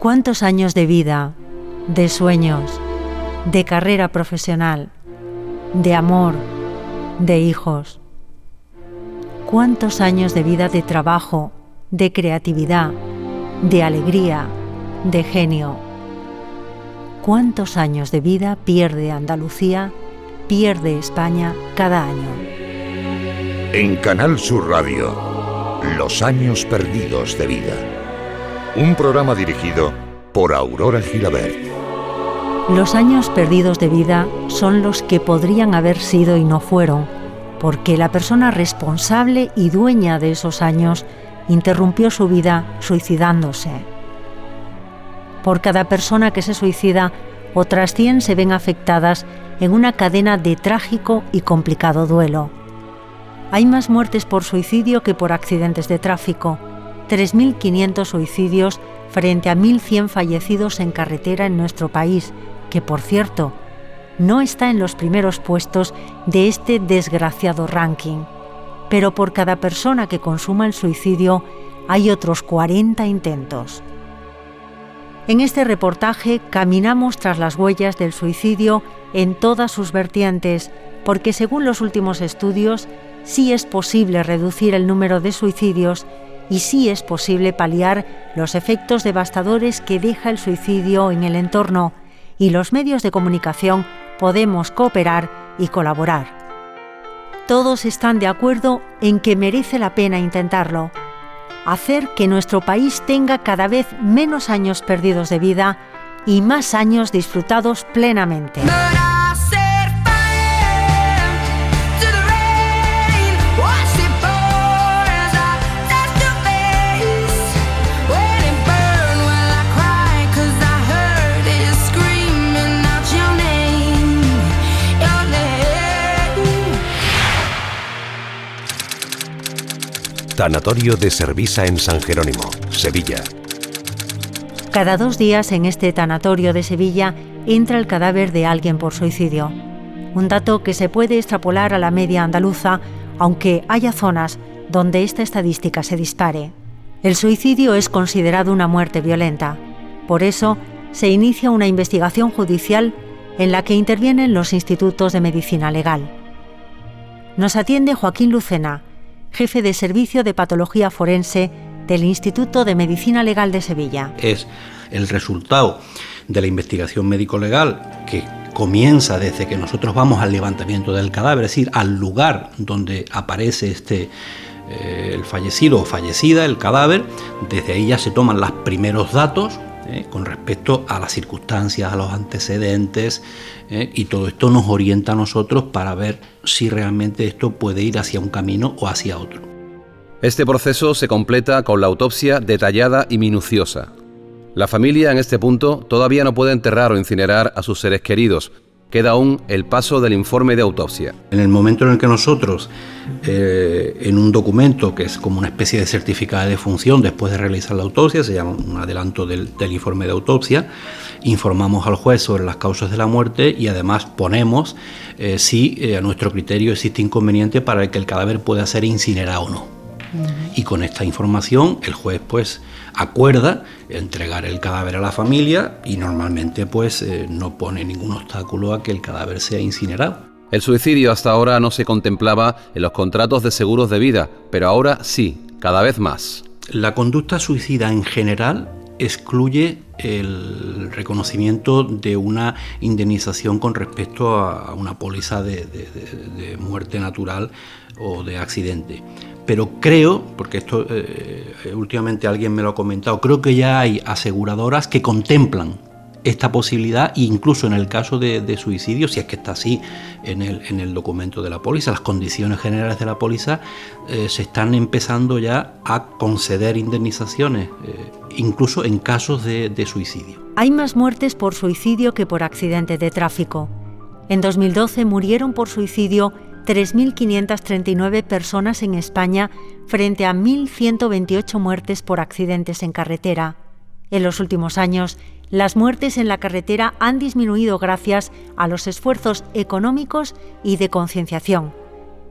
¿Cuántos años de vida, de sueños, de carrera profesional, de amor, de hijos? ¿Cuántos años de vida de trabajo, de creatividad, de alegría, de genio? ¿Cuántos años de vida pierde Andalucía, pierde España cada año? En Canal Sur Radio, Los años perdidos de vida. Un programa dirigido por Aurora Gilabert. Los años perdidos de vida son los que podrían haber sido y no fueron, porque la persona responsable y dueña de esos años interrumpió su vida suicidándose. Por cada persona que se suicida, otras 100 se ven afectadas en una cadena de trágico y complicado duelo. Hay más muertes por suicidio que por accidentes de tráfico, 3.500 suicidios frente a 1.100 fallecidos en carretera en nuestro país, que por cierto, no está en los primeros puestos de este desgraciado ranking. Pero por cada persona que consuma el suicidio hay otros 40 intentos. En este reportaje caminamos tras las huellas del suicidio en todas sus vertientes, porque según los últimos estudios, sí es posible reducir el número de suicidios y sí es posible paliar los efectos devastadores que deja el suicidio en el entorno y los medios de comunicación podemos cooperar y colaborar. Todos están de acuerdo en que merece la pena intentarlo, hacer que nuestro país tenga cada vez menos años perdidos de vida y más años disfrutados plenamente. Tanatorio de Servisa en San Jerónimo, Sevilla. Cada dos días en este tanatorio de Sevilla entra el cadáver de alguien por suicidio. Un dato que se puede extrapolar a la media andaluza, aunque haya zonas donde esta estadística se dispare. El suicidio es considerado una muerte violenta. Por eso, se inicia una investigación judicial en la que intervienen los institutos de medicina legal. Nos atiende Joaquín Lucena, jefe de Servicio de Patología Forense del Instituto de Medicina Legal de Sevilla. Es el resultado de la investigación médico-legal que comienza desde que nosotros vamos al levantamiento del cadáver, es decir, al lugar donde aparece este eh, el fallecido o fallecida, el cadáver, desde ahí ya se toman los primeros datos ¿eh? con respecto a las circunstancias, a los antecedentes, ¿eh? y todo esto nos orienta a nosotros para ver si realmente esto puede ir hacia un camino o hacia otro. Este proceso se completa con la autopsia detallada y minuciosa. La familia en este punto todavía no puede enterrar o incinerar a sus seres queridos, queda aún el paso del informe de autopsia. En el momento en el que nosotros, eh, en un documento que es como una especie de certificado de defunción después de realizar la autopsia, se llama un adelanto del, informe de autopsia, informamos al juez sobre las causas de la muerte y además ponemos eh, si eh, a nuestro criterio existe inconveniente para que el cadáver pueda ser incinerado o no. Y con esta información el juez pues acuerda entregar el cadáver a la familia y normalmente pues eh, no pone ningún obstáculo a que el cadáver sea incinerado. El suicidio hasta ahora no se contemplaba en los contratos de seguros de vida, pero ahora sí, cada vez más. La conducta suicida en general excluye el reconocimiento de una indemnización con respecto a una póliza de muerte natural o de accidente pero creo, porque esto eh, eh, últimamente alguien me lo ha comentado, creo que ya hay aseguradoras que contemplan esta posibilidad incluso en el caso de, suicidio, si es que está así en el, en el, documento de la póliza, las condiciones generales de la póliza, eh, se están empezando ya a conceder indemnizaciones, incluso en casos de, de suicidio. Hay más muertes por suicidio que por accidente de tráfico. En 2012 murieron por suicidio 3.539 personas en España frente a 1.128 muertes por accidentes en carretera. En los últimos años, las muertes en la carretera han disminuido gracias a los esfuerzos económicos y de concienciación.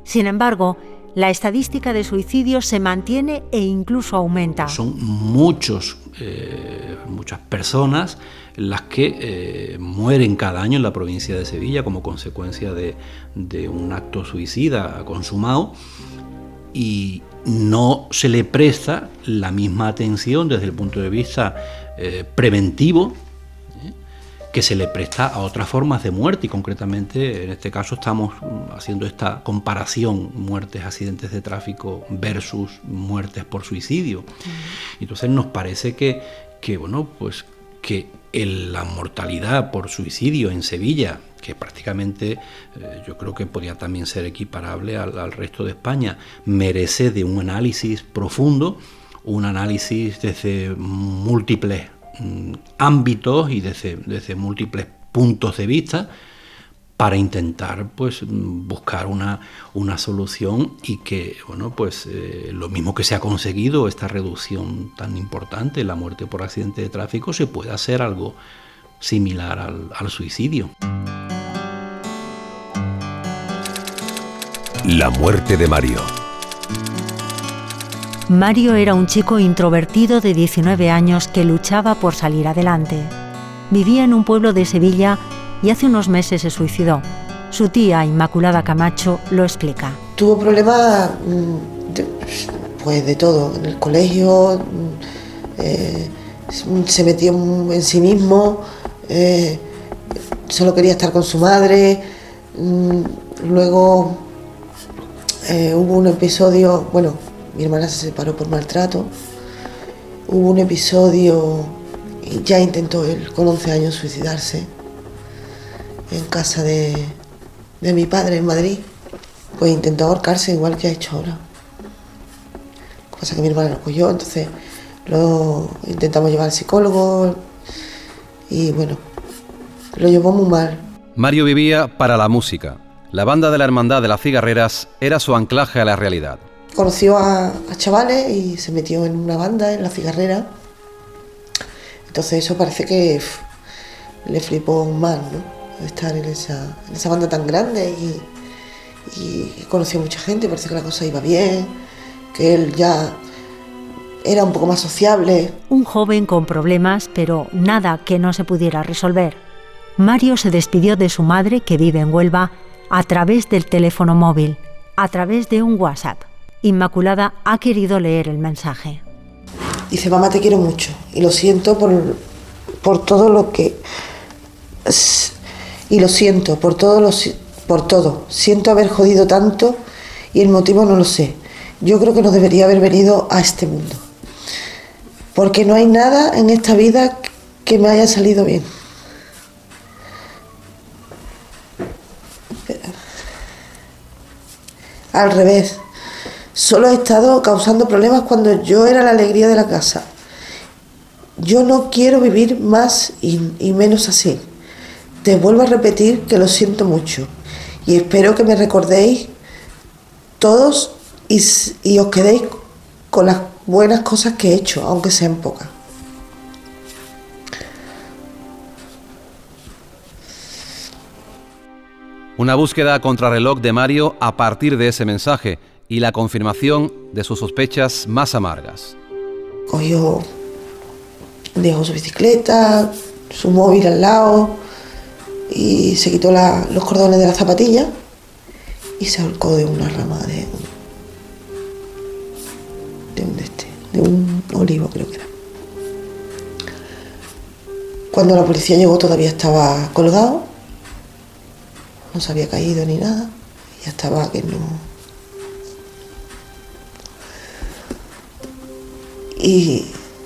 Sin embargo, la estadística de suicidios se mantiene e incluso aumenta. Son muchos eh, muchas personas las que eh, mueren cada año en la provincia de Sevilla como consecuencia de, un acto suicida consumado y no se le presta la misma atención desde el punto de vista eh, preventivo que se le presta a otras formas de muerte y concretamente en este caso estamos mm, haciendo esta comparación muertes, accidentes de tráfico versus muertes por suicidio. Entonces nos parece que, que bueno, pues que la mortalidad por suicidio en Sevilla, que prácticamente eh, yo creo que podría también ser equiparable al, resto de España, merece de un análisis profundo, un análisis desde múltiples Mm, ámbitos y desde, múltiples puntos de vista para intentar pues buscar una, una solución y que bueno pues eh, lo mismo que se ha conseguido esta reducción tan importante la muerte por accidente de tráfico se pueda hacer algo similar al, al suicidio la muerte de Mario Mario era un chico introvertido de 19 años que luchaba por salir adelante. Vivía en un pueblo de Sevilla y hace unos meses se suicidó. Su tía, Inmaculada Camacho, lo explica. Tuvo problemas mm, pues de todo, en el colegio, mm, eh, se metió en sí mismo, eh, solo quería estar con su madre, mm, luego eh, hubo un episodio, bueno, mi hermana se separó por maltrato. Hubo un episodio ya intentó él con 11 años suicidarse en casa de, mi padre en Madrid. Pues intentó ahorcarse igual que ha hecho ahora. Lo que pasa es que mi hermana lo cogió, entonces lo intentamos llevar al psicólogo y bueno, lo llevó muy mal. Mario vivía para la música. La banda de la Hermandad de las Cigarreras era su anclaje a la realidad conoció a, chavales y se metió en una banda, en la cigarrera. Entonces eso parece que le flipó más, ¿no? Estar en esa, banda tan grande y, conoció a mucha gente, parece que la cosa iba bien, que él ya era un poco más sociable. Un joven con problemas, pero nada que no se pudiera resolver. Mario se despidió de su madre, que vive en Huelva, a través del teléfono móvil, a través de un WhatsApp. Inmaculada ha querido leer el mensaje. Dice, mamá, te quiero mucho y lo siento por, por todo lo que... Y lo siento por todo, lo, por todo. Siento haber jodido tanto y el motivo no lo sé. Yo creo que no debería haber venido a este mundo. Porque no hay nada en esta vida que me haya salido bien. Al revés. Solo he estado causando problemas cuando yo era la alegría de la casa. Yo no quiero vivir más y, menos así. Te vuelvo a repetir que lo siento mucho y espero que me recordéis todos y, y os quedéis con las buenas cosas que he hecho, aunque sean pocas. Una búsqueda contrarreloj de Mario a partir de ese mensaje y la confirmación de sus sospechas más amargas. Cogió, dejó su bicicleta, su móvil al lado y se quitó los cordones de la zapatilla y se ahorcó de una rama de de un, este, de un olivo creo que era. Cuando la policía llegó todavía estaba colgado, no se había caído ni nada, ya estaba que no, Y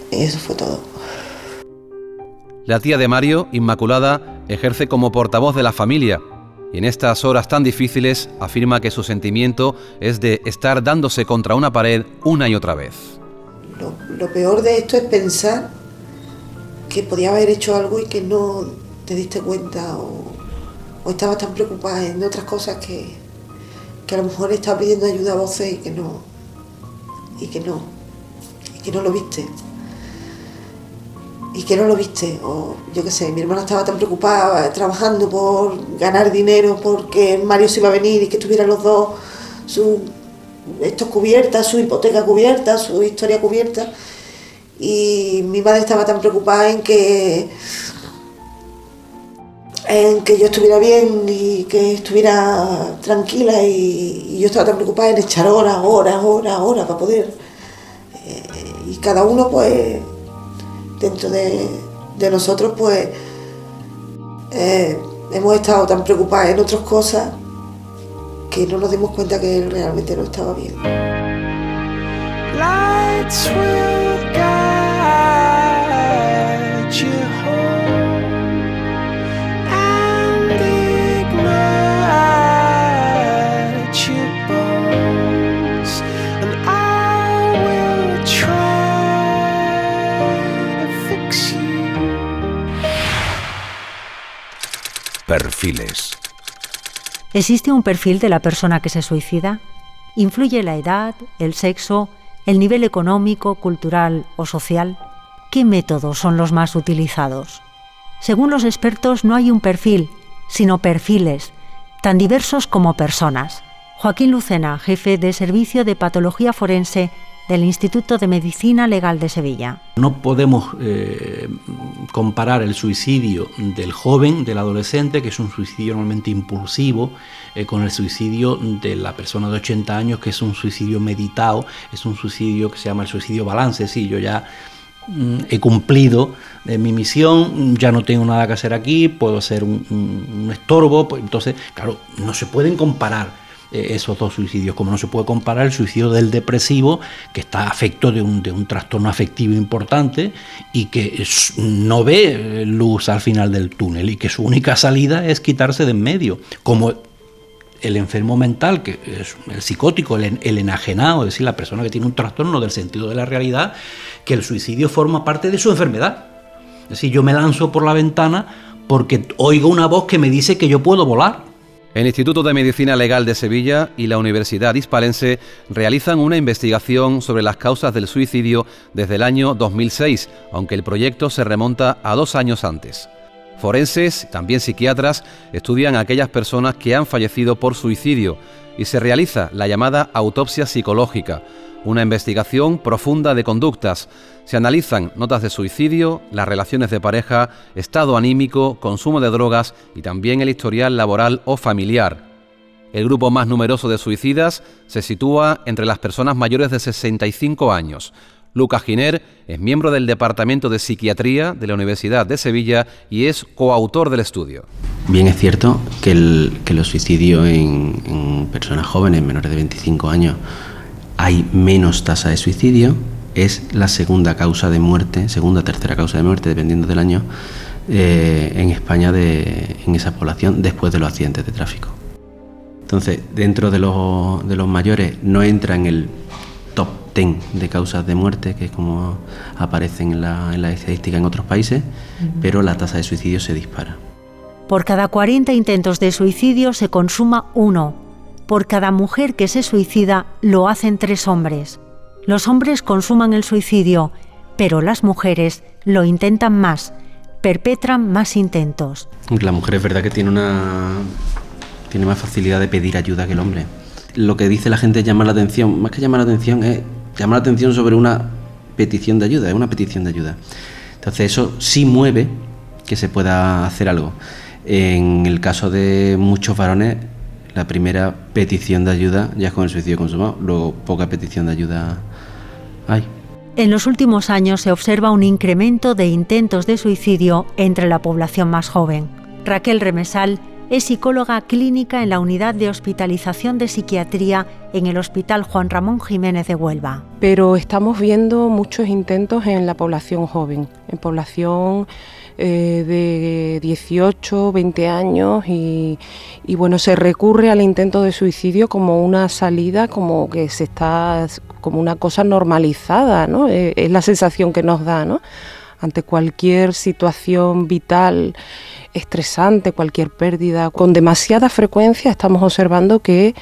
eso fue todo. La tía de Mario, Inmaculada, ejerce como portavoz de la familia y en estas horas tan difíciles afirma que su sentimiento es de estar dándose contra una pared una y otra vez. Lo, peor de esto es pensar que podía haber hecho algo y que no te diste cuenta o, estabas tan preocupada en otras cosas que, que a lo mejor estaba pidiendo ayuda a voces y que no. Y que no que no lo viste. Y que no lo viste. O yo qué sé, mi hermana estaba tan preocupada trabajando por ganar dinero porque Mario se iba a venir y que estuvieran los dos su esto cubierta, su hipoteca cubierta, su historia cubierta. y mi madre estaba tan preocupada en que en que yo estuviera bien y que estuviera tranquila y, yo estaba tan preocupada en echar horas, horas, horas, horas para poder. Eh, y cada uno pues dentro de, nosotros pues eh, hemos estado tan preocupados en otras cosas que no nos dimos cuenta que él realmente no estaba bien. Perfiles. ¿Existe un perfil de la persona que se suicida? ¿Influye la edad, el sexo, el nivel económico, cultural o social? ¿Qué métodos son los más utilizados? Según los expertos, no hay un perfil, sino perfiles, tan diversos como personas. Joaquín Lucena, jefe de Servicio de Patología Forense del Instituto de Medicina Legal de Sevilla. No podemos eh, comparar el suicidio del joven, del adolescente, que es un suicidio normalmente impulsivo, eh, con el suicidio de la persona de 80 años, que es un suicidio meditado, es un suicidio que se llama el suicidio balance. Sí, yo ya mm, he cumplido eh, mi misión, ya no tengo nada que hacer aquí, puedo ser un, estorbo, pues entonces, claro, no se pueden comparar eh, esos dos suicidios, como no se puede comparar el suicidio del depresivo, que está afecto de un, trastorno afectivo importante y que no ve eh, luz al final del túnel y que su única salida es quitarse de en medio, como el enfermo mental, que es el psicótico, el, el, enajenado, es decir, la persona que tiene un trastorno del sentido de la realidad, que el suicidio forma parte de su enfermedad. Es decir, yo me lanzo por la ventana porque oigo una voz que me dice que yo puedo volar. El Instituto de Medicina Legal de Sevilla y la Universidad Hispalense realizan una investigación sobre las causas del suicidio desde el año 2006, aunque el proyecto se remonta a dos años antes. Forenses, también psiquiatras, estudian a aquellas personas que han fallecido por suicidio y se realiza la llamada autopsia psicológica, una investigación profunda de conductas. Se analizan notas de suicidio, las relaciones de pareja, estado anímico, consumo de drogas y también el historial laboral o familiar. El grupo más numeroso de suicidas se sitúa entre las personas mayores de 65 años. Lucas Giner es miembro del Departamento de Psiquiatría de la Universidad de Sevilla y es coautor del estudio. Bien es cierto que, el, los suicidios en personas jóvenes menores de 25 años hay menos tasa de suicidio, es la segunda causa de muerte, segunda o tercera causa de muerte, dependiendo del año, eh, en España de, en esa población después de los accidentes de tráfico. Entonces, dentro de los, de los mayores no entra en el top 10 de causas de muerte, que es como aparecen en la, en la estadística en otros países, pero la tasa de suicidio se dispara. Por cada 40 intentos de suicidio se consuma uno por cada mujer que se suicida lo hacen tres hombres. Los hombres consuman el suicidio, pero las mujeres lo intentan más, perpetran más intentos. La mujer es verdad que tiene una tiene más facilidad de pedir ayuda que el hombre. Lo que dice la gente es llamar la atención, más que llamar la atención es llamar la atención sobre una petición de ayuda, es una petición de ayuda. Entonces eso sí mueve que se pueda hacer algo. En el caso de muchos varones la primera petición de ayuda ya es con el suicidio consumado, luego poca petición de ayuda hay. En los últimos años se observa un incremento de intentos de suicidio entre la población más joven. Raquel Remesal es psicóloga clínica en la unidad de hospitalización de psiquiatría en el Hospital Juan Ramón Jiménez de Huelva. Pero estamos viendo muchos intentos en la población joven, en población eh, de 18, 20 años y, bueno, se recurre al intento de suicidio como una salida, como que se está, como una cosa normalizada, ¿no? Eh, es la sensación que nos da, ¿no? Ante cualquier situación vital estresante, cualquier pérdida, con demasiada frecuencia estamos observando que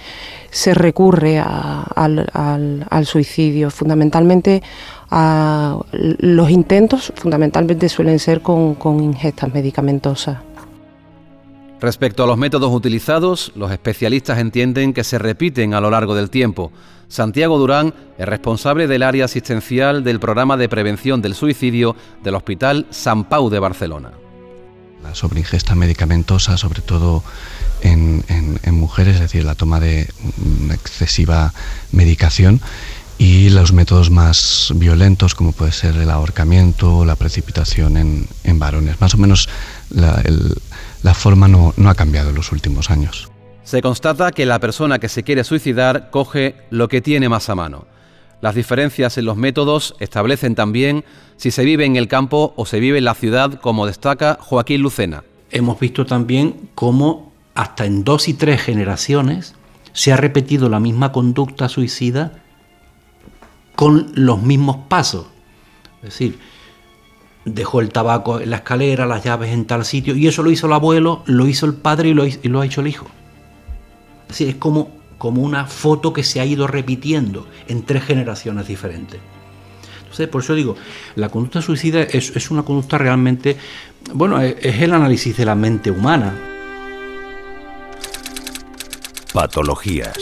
se recurre al, al suicidio, fundamentalmente los intentos fundamentalmente suelen ser con, ingestas medicamentosas. Respecto a los métodos utilizados, los especialistas entienden que se repiten a lo largo del tiempo. Santiago Durán es responsable del área asistencial del programa de prevención del suicidio del Hospital San Pau de Barcelona. La sobreingesta medicamentosa, sobre todo en, mujeres, es decir, la toma de excesiva medicación y los métodos más violentos, como puede ser el ahorcamiento o la precipitación en, varones. Más o menos la, la forma no, no ha cambiado en los últimos años. Se constata que la persona que se quiere suicidar coge lo que tiene más a mano. Las diferencias en los métodos establecen también si se vive en el campo o se vive en la ciudad, como destaca Joaquín Lucena. Hemos visto también cómo hasta en dos y tres generaciones se ha repetido la misma conducta suicida con los mismos pasos. Es decir, dejó el tabaco en la escalera, las llaves en tal sitio, y eso lo hizo el abuelo, lo hizo el padre y lo, ha hecho el hijo. Es decir, es como, como una foto que se ha ido repitiendo en tres generaciones diferentes. Entonces, por eso digo, la conducta suicida es, es una conducta realmente, bueno, es el análisis de la mente humana. Patologías.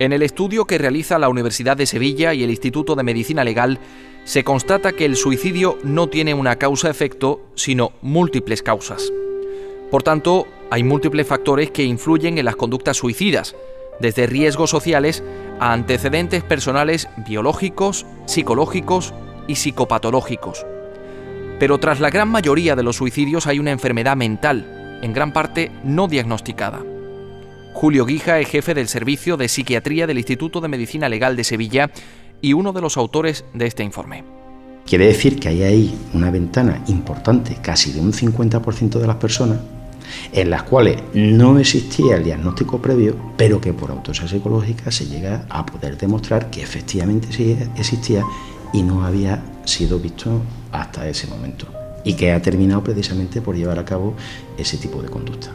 En el estudio que realiza la Universidad de Sevilla y el Instituto de Medicina Legal, se constata que el suicidio no tiene una causa-efecto, sino múltiples causas. Por tanto, hay múltiples factores que influyen en las conductas suicidas, desde riesgos sociales a antecedentes personales biológicos, psicológicos y psicopatológicos. Pero tras la gran mayoría de los suicidios hay una enfermedad mental, en gran parte no diagnosticada. Julio Guija es jefe del Servicio de Psiquiatría del Instituto de Medicina Legal de Sevilla y uno de los autores de este informe. Quiere decir que hay ahí una ventana importante, casi de un 50% de las personas, en las cuales no existía el diagnóstico previo, pero que por autopsia psicológica se llega a poder demostrar que efectivamente sí existía y no había sido visto hasta ese momento, y que ha terminado precisamente por llevar a cabo ese tipo de conducta.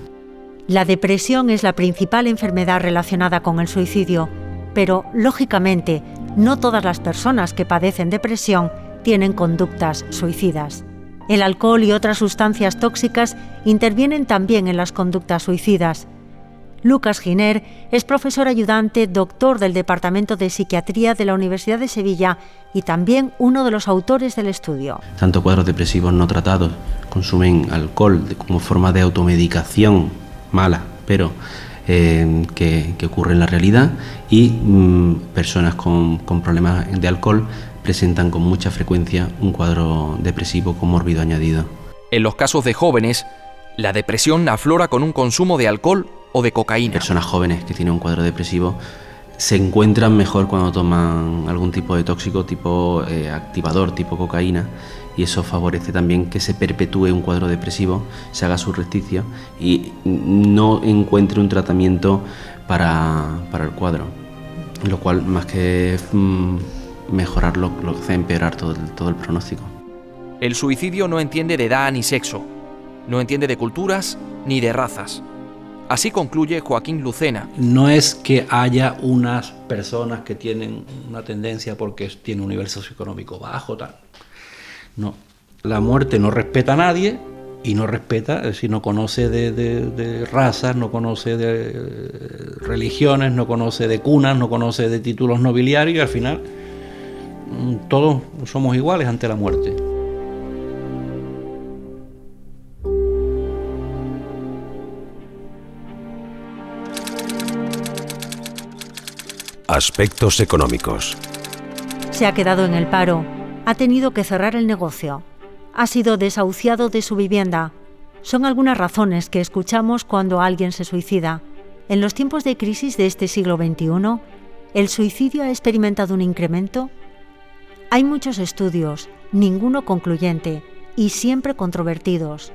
La depresión es la principal enfermedad relacionada con el suicidio, pero, lógicamente, no todas las personas que padecen depresión tienen conductas suicidas. El alcohol y otras sustancias tóxicas intervienen también en las conductas suicidas. Lucas Giner es profesor ayudante, doctor del Departamento de Psiquiatría de la Universidad de Sevilla y también uno de los autores del estudio. Tanto cuadros depresivos no tratados consumen alcohol como forma de automedicación mala, pero eh, que, ocurre en la realidad y mm, personas con, problemas de alcohol presentan con mucha frecuencia un cuadro depresivo con mórbido añadido. En los casos de jóvenes, la depresión aflora con un consumo de alcohol o de cocaína. Personas jóvenes que tienen un cuadro depresivo se encuentran mejor cuando toman algún tipo de tóxico tipo eh, activador, tipo cocaína, y eso favorece también que se perpetúe un cuadro depresivo, se haga surresticio y no encuentre un tratamiento para, el cuadro, lo cual más que mm, mejorarlo, lo hace empeorar todo todo el pronóstico. El suicidio no entiende de edad ni sexo, no entiende de culturas ni de razas. Así concluye Joaquín Lucena. No es que haya unas personas que tienen una tendencia porque tienen un nivel socioeconómico bajo, tal. No, la muerte no respeta a nadie y no respeta, si no conoce de, razas, no conoce de eh, religiones, no conoce de cunas, no conoce de títulos nobiliarios y al final mm, todos somos iguales ante la muerte. Aspectos económicos. Se ha quedado en el paro ha tenido que cerrar el negocio. Ha sido desahuciado de su vivienda. Son algunas razones que escuchamos cuando alguien se suicida. En los tiempos de crisis de este siglo XXI, ¿el suicidio ha experimentado un incremento? Hay muchos estudios, ninguno concluyente y siempre controvertidos.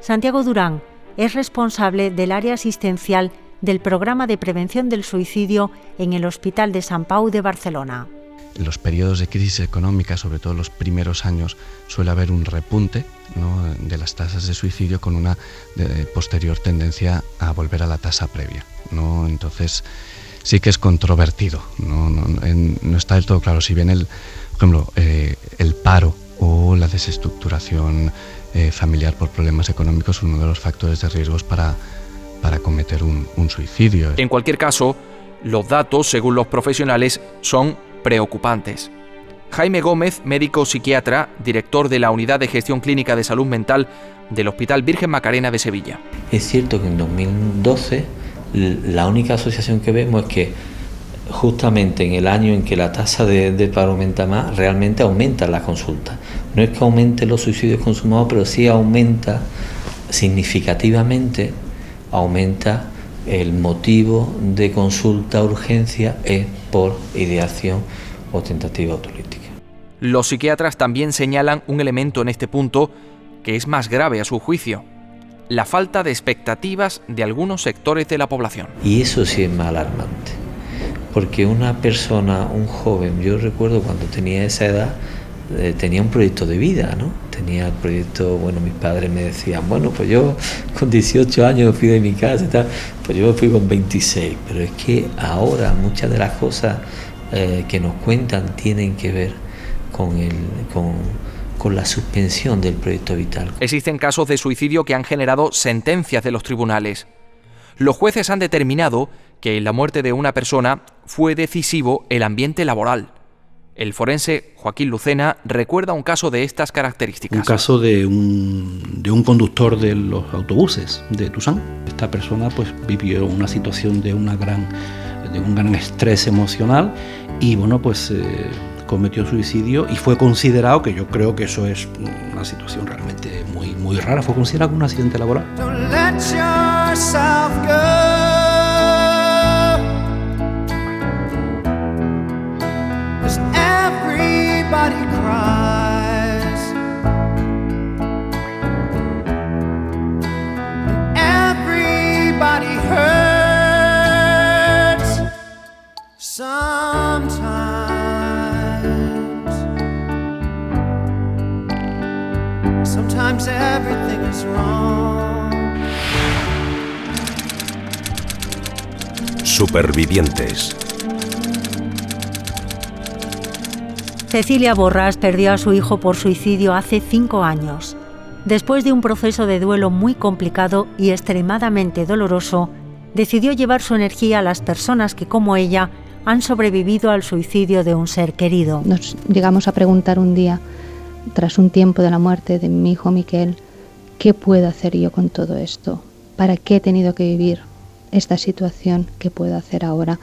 Santiago Durán es responsable del área asistencial del programa de prevención del suicidio en el Hospital de San Pau de Barcelona en los periodos de crisis económica, sobre todo los primeros años, suele haber un repunte de las tasas de suicidio con una posterior tendencia a volver a la tasa previa. ¿no? Entonces, sí que es controvertido, no, está del todo claro. Si bien el, por ejemplo, eh, el paro o la desestructuración eh, familiar por problemas económicos, uno de los factores de riesgos para, para cometer un, un suicidio. En cualquier caso, los datos, según los profesionales, son preocupantes. Jaime Gómez, médico psiquiatra, director de la Unidad de Gestión Clínica de Salud Mental del Hospital Virgen Macarena de Sevilla. Es cierto que en 2012 la única asociación que vemos es que justamente en el año en que la tasa de, paro aumenta más, realmente aumenta la consulta. No es que aumente los suicidios consumados, pero sí aumenta significativamente, aumenta el motivo de consulta urgencia es por ideación o tentativa autolítica. Los psiquiatras también señalan un elemento en este punto que es más grave a su juicio, la falta de expectativas de algunos sectores de la población. Y eso sí es más alarmante, porque una persona, un joven, yo recuerdo cuando tenía esa edad, eh, tenía un proyecto de vida, ¿no? Tenía el proyecto, bueno, mis padres me decían, bueno, pues yo con 18 años fui de mi casa y tal, pues yo fui con 26, pero es que ahora muchas de las cosas eh, que nos cuentan tienen que ver con, el, con la suspensión del proyecto vital. Existen casos de suicidio que han generado sentencias de los tribunales. Los jueces han determinado que en la muerte de una persona fue decisivo el ambiente laboral. El forense Joaquín Lucena recuerda un caso de estas características. Un caso de un, de un conductor de los autobuses de Tusán. Esta persona pues vivió una situación de, una gran, de un gran estrés emocional y bueno pues eh, cometió suicidio y fue considerado, que yo creo que eso es una situación realmente muy, muy rara, fue considerado como un accidente laboral. Everybody cries. Everybody hurts sometimes. Sometimes everything is wrong. Supervivientes Cecilia Borras perdió a su hijo por suicidio hace cinco años. Después de un proceso de duelo muy complicado y extremadamente doloroso, decidió llevar su energía a las personas que, como ella, han sobrevivido al suicidio de un ser querido. Nos llegamos a preguntar un día, tras un tiempo de la muerte de mi hijo Miquel, ¿qué puedo hacer yo con todo esto? ¿Para qué he tenido que vivir esta situación? ¿Qué puedo hacer ahora?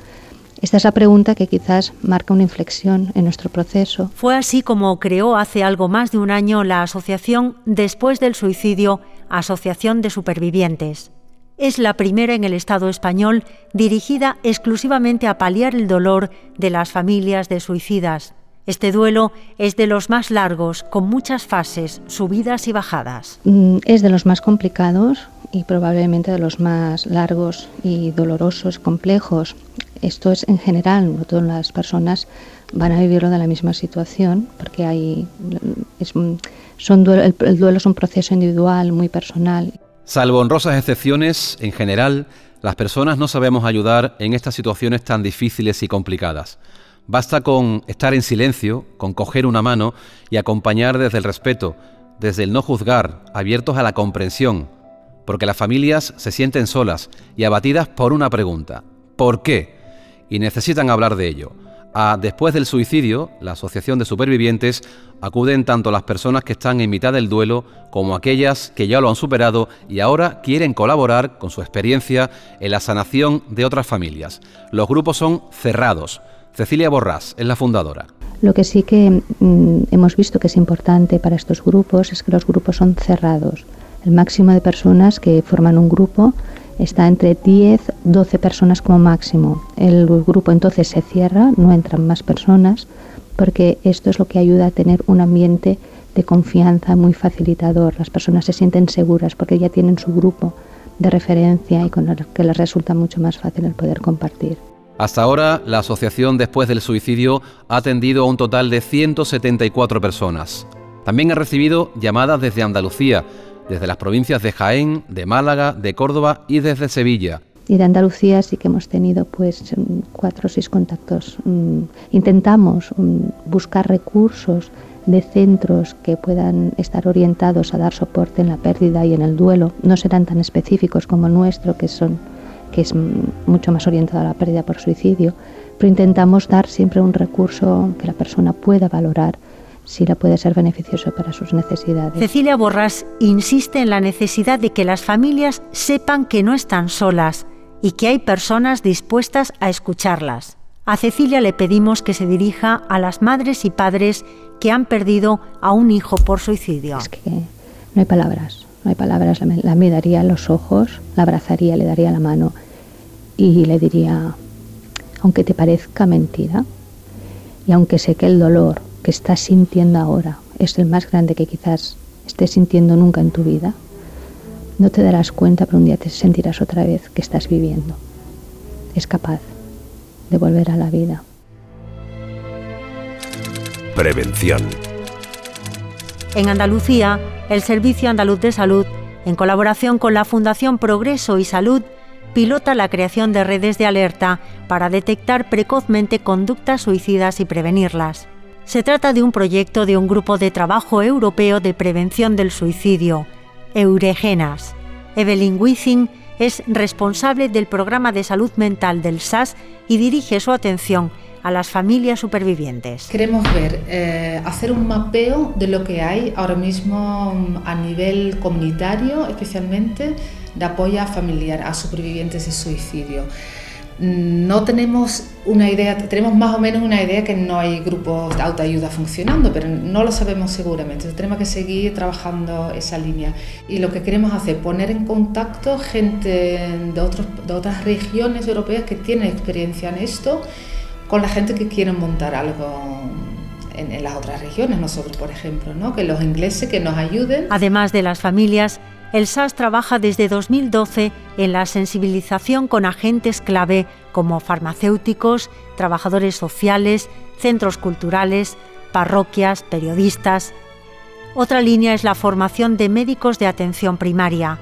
Esta es la pregunta que quizás marca una inflexión en nuestro proceso. Fue así como creó hace algo más de un año la asociación Después del Suicidio, Asociación de Supervivientes. Es la primera en el Estado español dirigida exclusivamente a paliar el dolor de las familias de suicidas. Este duelo es de los más largos, con muchas fases, subidas y bajadas. Mm, es de los más complicados y probablemente de los más largos y dolorosos, complejos. Esto es en general, no todas las personas van a vivirlo de la misma situación, porque hay, son el, el duelo es un proceso individual, muy personal. Salvo honrosas excepciones, en general, las personas no sabemos ayudar en estas situaciones tan difíciles y complicadas. Basta con estar en silencio, con coger una mano y acompañar desde el respeto, desde el no juzgar, abiertos a la comprensión, porque las familias se sienten solas y abatidas por una pregunta, ¿por qué? Y necesitan hablar de ello. A Después del suicidio, la Asociación de Supervivientes, acuden tanto las personas que están en mitad del duelo como aquellas que ya lo han superado y ahora quieren colaborar con su experiencia en la sanación de otras familias. Los grupos son cerrados, Cecilia Borrás es la fundadora. Lo que sí que mm, hemos visto que es importante para estos grupos es que los grupos son cerrados. El máximo de personas que forman un grupo está entre 10, 12 personas como máximo. El grupo entonces se cierra, no entran más personas, porque esto es lo que ayuda a tener un ambiente de confianza muy facilitador. Las personas se sienten seguras porque ya tienen su grupo de referencia y con el que les resulta mucho más fácil el poder compartir. Hasta ahora, la asociación después del suicidio ha atendido a un total de 174 personas. También ha recibido llamadas desde Andalucía, desde las provincias de Jaén, de Málaga, de Córdoba y desde Sevilla. Y de Andalucía sí que hemos tenido pues cuatro o seis contactos. Mm, intentamos mm, buscar recursos de centros que puedan estar orientados a dar soporte en la pérdida y en el duelo. No serán tan específicos como el nuestro, que, son, que es mucho más orientado a la pérdida por suicidio, pero intentamos dar siempre un recurso que la persona pueda valorar si la puede ser beneficioso para sus necesidades. Cecilia Borrás insiste en la necesidad de que las familias sepan que no están solas y que hay personas dispuestas a escucharlas. A Cecilia le pedimos que se dirija a las madres y padres que han perdido a un hijo por suicidio. Es que no hay palabras, no hay palabras. La, la miraría a los ojos, la abrazaría, le daría la mano y le diría, aunque te parezca mentira, y aunque sé que el dolor que estás sintiendo ahora es el más grande que quizás estés sintiendo nunca en tu vida, no te darás cuenta, pero un día te sentirás otra vez que estás viviendo. Es capaz de volver a la vida. Prevención. En Andalucía, el Servicio Andaluz de Salud, en colaboración con la Fundación Progreso y Salud, pilota la creación de redes de alerta para detectar precozmente conductas suicidas y prevenirlas. Se trata de un proyecto de un grupo de trabajo europeo de prevención del suicidio, Euregenas. Evelyn Withing es responsable del programa de salud mental del SAS y dirige su atención a las familias supervivientes. Queremos ver, eh, hacer un mapeo de lo que hay ahora mismo mm, a nivel comunitario, especialmente de apoyo familiar a supervivientes de suicidio. No tenemos una idea, tenemos más o menos una idea que no hay grupos de autoayuda funcionando, pero no lo sabemos seguramente. tenemos que seguir trabajando esa línea. Y lo que queremos hacer, poner en contacto gente de, otros, de otras regiones europeas que tienen experiencia en esto con la gente que quiere montar algo en, en, las otras regiones, nosotros por ejemplo, ¿no? que los ingleses que nos ayuden. Además de las familias, el SAS trabaja desde 2012 en la sensibilización con agentes clave como farmacéuticos, trabajadores sociales, centros culturales, parroquias, periodistas. Otra línea es la formación de médicos de atención primaria.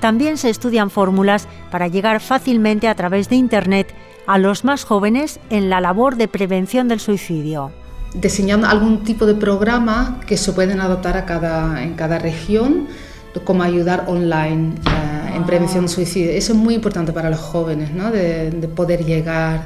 También se estudian fórmulas para llegar fácilmente a través de Internet a los más jóvenes en la labor de prevención del suicidio. Diseñando algún tipo de programa que se pueden adaptar en cada región como ayudar online eh, en prevención de suicidio. Eso es muy importante para los jóvenes, ¿no? de, de, poder llegar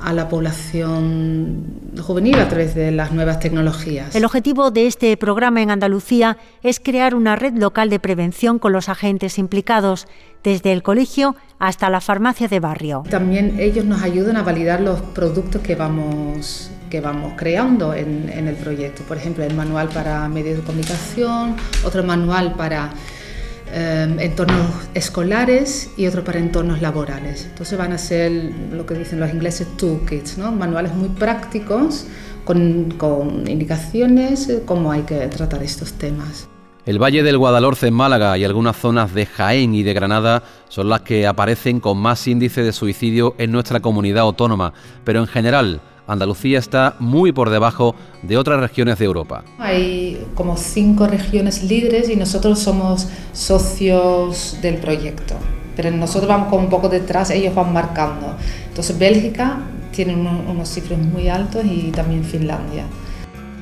a la población juvenil a través de las nuevas tecnologías. El objetivo de este programa en Andalucía es crear una red local de prevención con los agentes implicados, desde el colegio hasta la farmacia de barrio. También ellos nos ayudan a validar los productos que vamos que vamos creando en, el proyecto. Por ejemplo, el manual para medios de comunicación, otro manual para eh, entornos escolares y otro para entornos laborales. Entonces van a ser lo que dicen los ingleses toolkits, ¿no? manuales muy prácticos con, con indicaciones de cómo hay que tratar estos temas. El Valle del Guadalhorce en Málaga y algunas zonas de Jaén y de Granada son las que aparecen con más índice de suicidio en nuestra comunidad autónoma, pero en general Andalucía está muy por debajo de otras regiones de Europa. Hay como cinco regiones líderes y nosotros somos socios del proyecto, pero nosotros vamos como un poco detrás, ellos van marcando. Entonces Bélgica tiene unos, cifras muy altos y también Finlandia.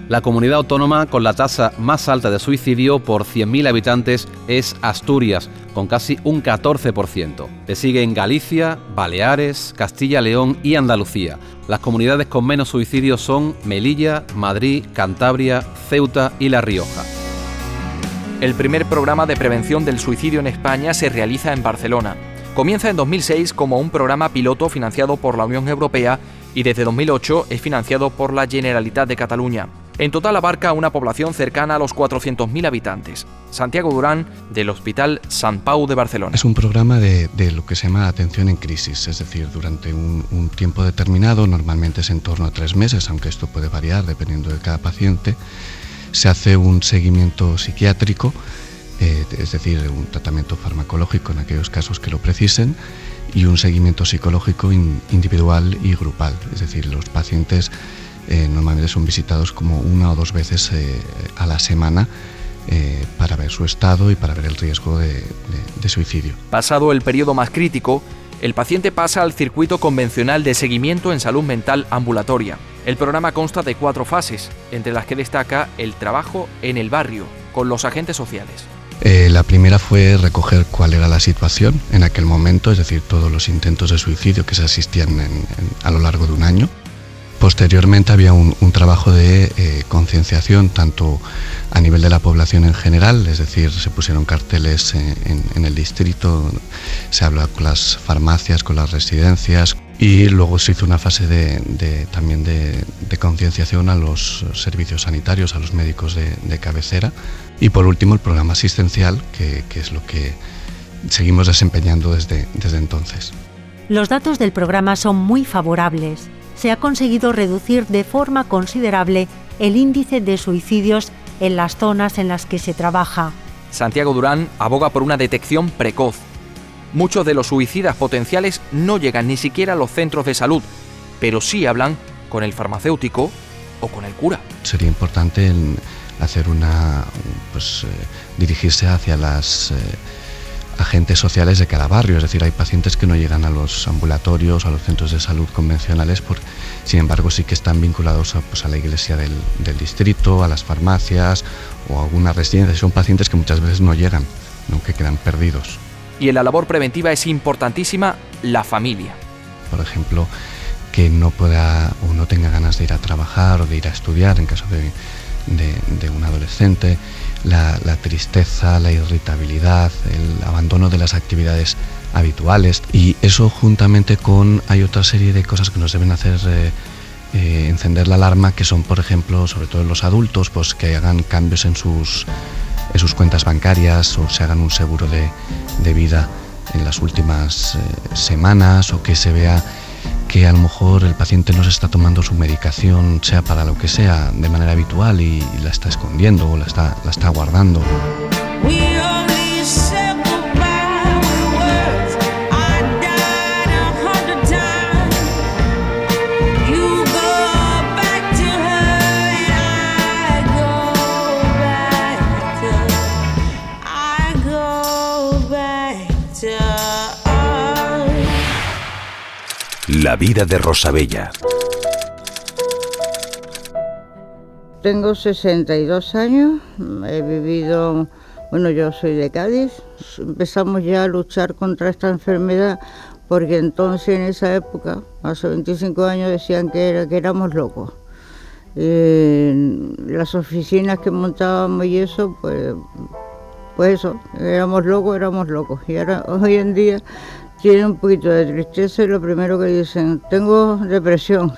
La comunidad autónoma con la tasa más alta de suicidio por 100.000 habitantes es Asturias, con casi un 14%. Le siguen Galicia, Baleares, Castilla-León y Andalucía. Las comunidades con menos suicidios son Melilla, Madrid, Cantabria, Ceuta y La Rioja. El primer programa de prevención del suicidio en España se realiza en Barcelona. Comienza en 2006 como un programa piloto financiado por la Unión Europea y desde 2008 es financiado por la Generalitat de Cataluña. En total abarca una población cercana a los 400.000 habitantes. Santiago Durán, del Hospital San Pau de Barcelona. Es un programa de, lo que se llama atención en crisis, es decir, durante un, tiempo determinado, normalmente es en torno a tres meses, aunque esto puede variar dependiendo de cada paciente, se hace un seguimiento psiquiátrico, eh, es decir, un tratamiento farmacológico en aquellos casos que lo precisen, y un seguimiento psicológico in, individual y grupal, es decir, los pacientes eh, normalmente son visitados como una o dos veces eh, a la semana eh, para ver su estado y para ver el riesgo de, de, de, suicidio. Pasado el periodo más crítico, el paciente pasa al circuito convencional de seguimiento en salud mental ambulatoria. El programa consta de cuatro fases, entre las que destaca el trabajo en el barrio, con los agentes sociales. Eh, la primera fue recoger cuál era la situación en aquel momento, es decir, todos los intentos de suicidio que se asistían a lo largo de un año. Posteriormente había un, trabajo de eh, concienciación tanto a nivel de la población en general, es decir, se pusieron carteles en, el distrito, se habla con las farmacias, con las residencias y luego se hizo una fase de, también de, concienciación a los servicios sanitarios, a los médicos de, cabecera y por último el programa asistencial, que, es lo que seguimos desempeñando desde entonces. Los datos del programa son muy favorables se ha conseguido reducir de forma considerable el índice de suicidios en las zonas en las que se trabaja. Santiago Durán aboga por una detección precoz. Muchos de los suicidas potenciales no llegan ni siquiera a los centros de salud, pero sí hablan con el farmacéutico o con el cura. Sería importante hacer una, pues, eh, dirigirse hacia las eh, agentes sociales de cada barrio, es decir, hay pacientes que no llegan a los ambulatorios, a los centros de salud convencionales, por, sin embargo sí que están vinculados a, pues, a la iglesia del, distrito, a las farmacias o a alguna residencia, son pacientes que muchas veces no llegan, ¿no? que quedan perdidos. Y en la labor preventiva es importantísima la familia. Por ejemplo, que no pueda o no tenga ganas de ir a trabajar o de ir a estudiar en caso de, de un adolescente, la, tristeza, la irritabilidad, el abandono de las actividades habituales. Y eso juntamente con hay otra serie de cosas que nos deben hacer eh, eh, encender la alarma que son por ejemplo sobre todo en los adultos pues que hagan cambios en sus en sus cuentas bancarias o se hagan un seguro de, vida en las últimas eh, semanas o que se vea que a lo mejor el paciente no se está tomando su medicación, sea para lo que sea, de manera habitual y, la está escondiendo o la está, la está guardando. La vida de Rosabella. Tengo 62 años, he vivido, bueno, yo soy de Cádiz, empezamos ya a luchar contra esta enfermedad porque entonces en esa época, hace 25 años, decían que, era, éramos locos. las oficinas que montábamos y eso, pues, pues eso, éramos locos, éramos locos. Y ahora, hoy en día, tiene un poquito de tristeza y lo primero que dicen, tengo depresión.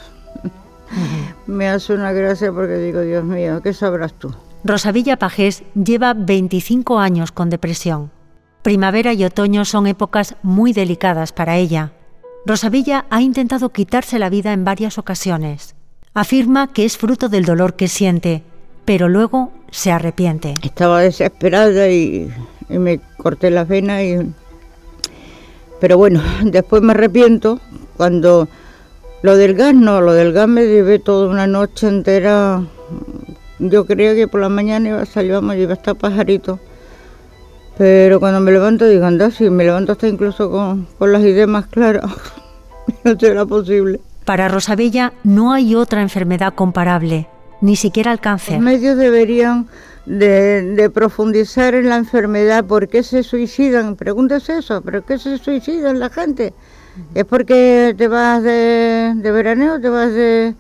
Me hace una gracia porque digo, Dios mío, ¿qué sabrás tú? Rosavilla Pajés lleva 25 años con depresión. Primavera y otoño son épocas muy delicadas para ella. Rosavilla ha intentado quitarse la vida en varias ocasiones. Afirma que es fruto del dolor que siente, pero luego se arrepiente. Estaba desesperada y, y me corté la vena y pero bueno, después me arrepiento cuando lo del gas no, lo del gas me llevé toda una noche entera. Yo creía que por la mañana iba a salir, vamos, iba a estar pajarito. Pero cuando me levanto digo, anda, si me levanto hasta incluso con, con las ideas más claras, no será posible. Para Rosabella no hay otra enfermedad comparable, ni siquiera el cáncer. Los medios deberían de, profundizar en la enfermedad, ¿por qué se suicidan? Pregúntese eso, ¿pero qué se suicidan la gente? ¿Es porque te vas de, de veraneo, te vas de,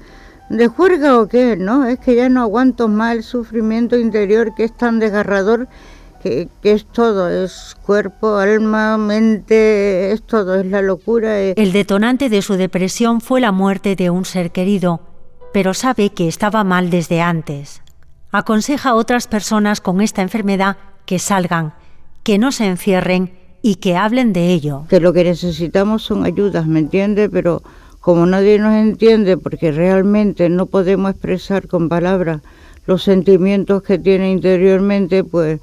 de juerga o qué? No, es que ya no aguanto más el sufrimiento interior que es tan desgarrador, que, que es todo, es cuerpo, alma, mente, es todo, es la locura. El detonante de su depresión fue la muerte de un ser querido, pero sabe que estaba mal desde antes aconseja a otras personas con esta enfermedad que salgan, que no se encierren y que hablen de ello. Que lo que necesitamos son ayudas, ¿me entiende? Pero como nadie nos entiende, porque realmente no podemos expresar con palabras los sentimientos que tiene interiormente, pues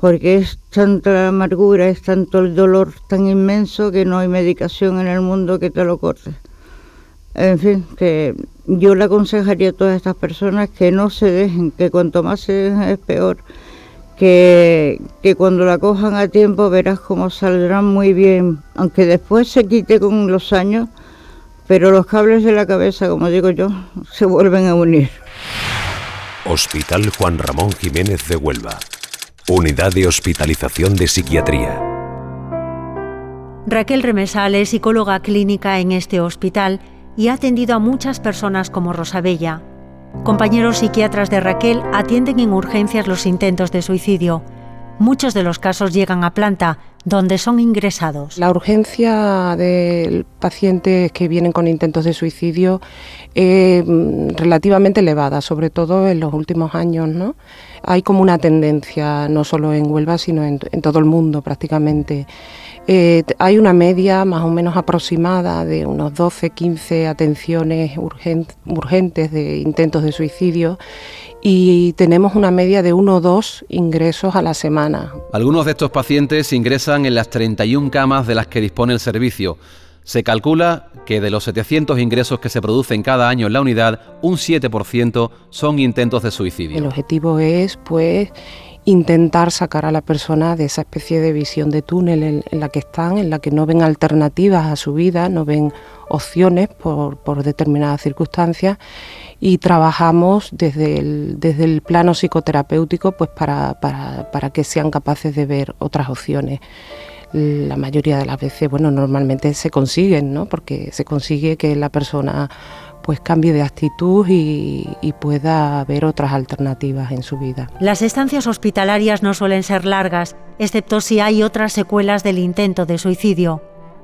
porque es tanta la amargura, es tanto el dolor tan inmenso que no hay medicación en el mundo que te lo corte. En fin, que yo le aconsejaría a todas estas personas que no se dejen, que cuanto más se dejen es peor, que, que cuando la cojan a tiempo verás cómo saldrán muy bien, aunque después se quite con los años, pero los cables de la cabeza, como digo yo, se vuelven a unir. Hospital Juan Ramón Jiménez de Huelva. Unidad de Hospitalización de Psiquiatría. Raquel Remesal es psicóloga clínica en este hospital y ha atendido a muchas personas como Rosabella. Compañeros psiquiatras de Raquel atienden en urgencias los intentos de suicidio. Muchos de los casos llegan a planta, donde son ingresados. La urgencia de pacientes que vienen con intentos de suicidio es mm, relativamente elevada, sobre todo en los últimos años. ¿no? Hay como una tendencia, no solo en Huelva, sino en, todo el mundo prácticamente. Eh, hay una media más o menos aproximada de unos 12-15 atenciones urgentes de intentos de suicidio y tenemos una media de uno o dos ingresos a la semana. Algunos de estos pacientes ingresan en las 31 camas de las que dispone el servicio. Se calcula que de los 700 ingresos que se producen cada año en la unidad, un 7% son intentos de suicidio. El objetivo es, pues, intentar sacar a la persona de esa especie de visión de túnel en, la que están, en la que no ven alternativas a su vida, no ven opciones por, por determinadas circunstancias y trabajamos desde el, desde el plano psicoterapéutico pues para, para, que sean capaces de ver otras opciones la mayoría de las veces, bueno, normalmente se consiguen, ¿no? Porque se consigue que la persona pues cambie de actitud y, y, pueda ver otras alternativas en su vida. Las estancias hospitalarias no suelen ser largas, excepto si hay otras secuelas del intento de suicidio.